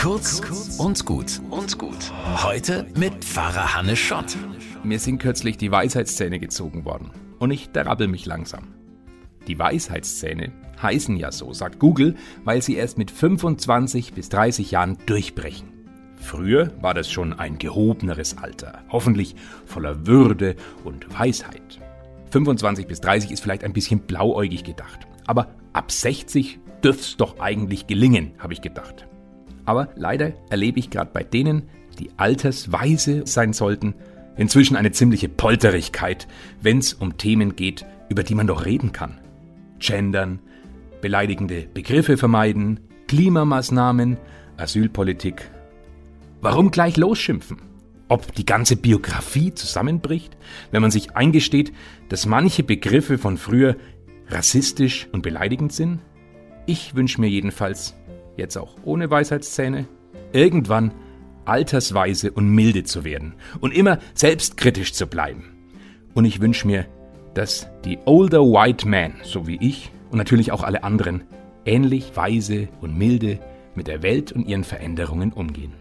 Kurz und gut und gut. Heute mit Pfarrer Hannes Schott. Mir sind kürzlich die Weisheitszähne gezogen worden und ich derabbel mich langsam. Die Weisheitszähne heißen ja so, sagt Google, weil sie erst mit 25 bis 30 Jahren durchbrechen. Früher war das schon ein gehobeneres Alter, hoffentlich voller Würde und Weisheit. 25 bis 30 ist vielleicht ein bisschen blauäugig gedacht, aber ab 60 dürft's doch eigentlich gelingen, habe ich gedacht. Aber leider erlebe ich gerade bei denen, die altersweise sein sollten, inzwischen eine ziemliche Polterigkeit, wenn es um Themen geht, über die man doch reden kann. Gendern, beleidigende Begriffe vermeiden, Klimamaßnahmen, Asylpolitik. Warum gleich losschimpfen? Ob die ganze Biografie zusammenbricht, wenn man sich eingesteht, dass manche Begriffe von früher rassistisch und beleidigend sind? Ich wünsche mir jedenfalls, jetzt auch ohne Weisheitszähne, irgendwann altersweise und milde zu werden und immer selbstkritisch zu bleiben. Und ich wünsche mir, dass die older white men, so wie ich und natürlich auch alle anderen, ähnlich weise und milde mit der Welt und ihren Veränderungen umgehen.